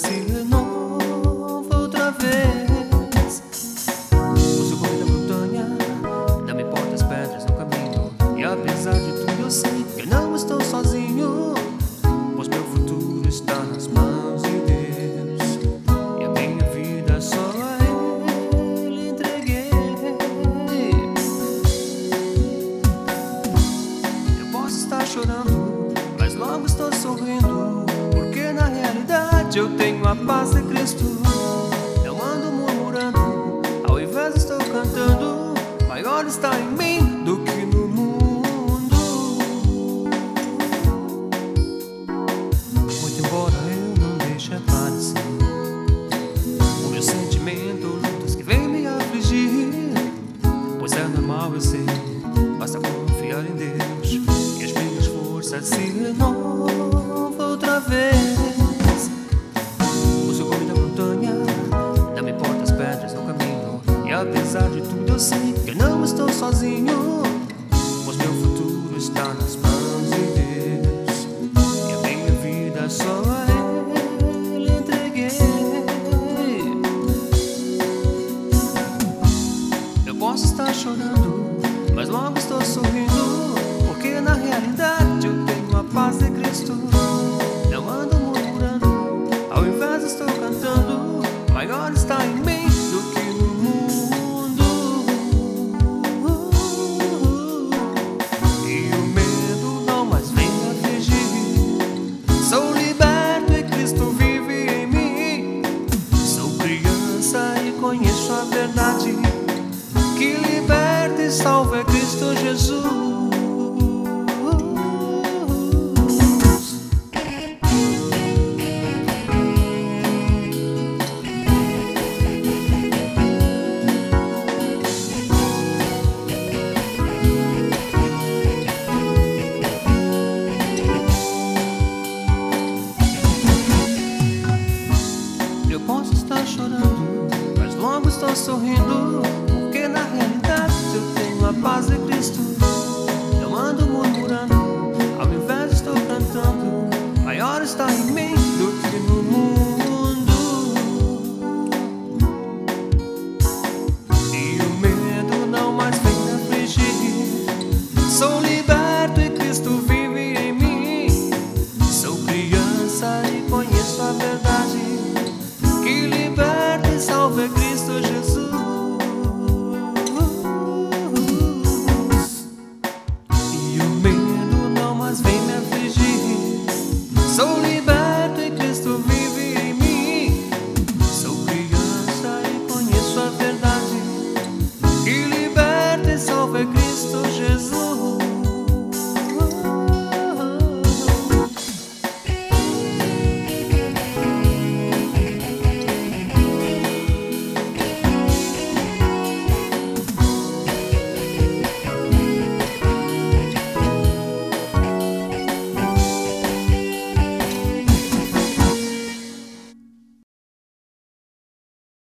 se renova outra vez. O seu corpo da montanha dá-me portas, pedras no caminho. E apesar de tudo, eu sei que não estou sozinho. Pois meu futuro está nas mãos de Deus. E a minha vida só a Ele entreguei. Eu posso estar chorando, mas logo estou sorrindo. porque na realidade eu tenho Cristo. Eu ando murmurando, ao invés estou cantando. Maior está em mim do que no mundo. Muito embora eu não deixe aparecer o meu sentimento, lutas que vem me afligir. Pois é normal eu sei, basta confiar em Deus que as minhas forças se renovam outra vez. Apesar de tudo, eu sei que eu não estou sozinho. Pois meu futuro está nas mãos de Deus. E a minha vida só a Ele entreguei. Eu posso estar chorando, mas logo estou sorrindo. Porque na realidade eu tenho a paz de Cristo. Não ando murmurando, ao invés estou cantando. Maior está conheço a verdade. Que liberta e salva é Cristo Jesus. Estou sorrindo. Porque na realidade eu tenho a paz de Cristo.